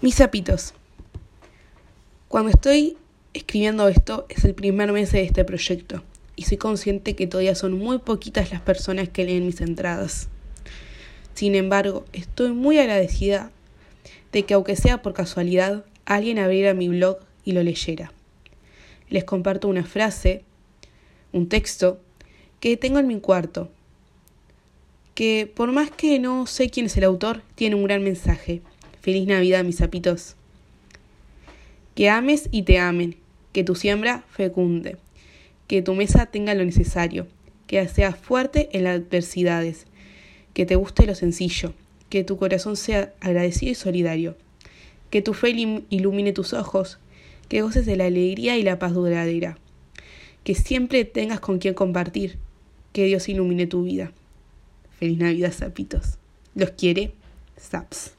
Mis zapitos. Cuando estoy escribiendo esto es el primer mes de este proyecto y soy consciente que todavía son muy poquitas las personas que leen mis entradas. Sin embargo, estoy muy agradecida de que aunque sea por casualidad, alguien abriera mi blog y lo leyera. Les comparto una frase, un texto, que tengo en mi cuarto, que por más que no sé quién es el autor, tiene un gran mensaje Feliz Navidad, mis zapitos. Que ames y te amen, que tu siembra fecunde, que tu mesa tenga lo necesario, que seas fuerte en las adversidades, que te guste lo sencillo, que tu corazón sea agradecido y solidario, que tu fe ilumine tus ojos, que goces de la alegría y la paz duradera, que siempre tengas con quien compartir, que Dios ilumine tu vida. Feliz Navidad, zapitos. Los quiere, Zaps.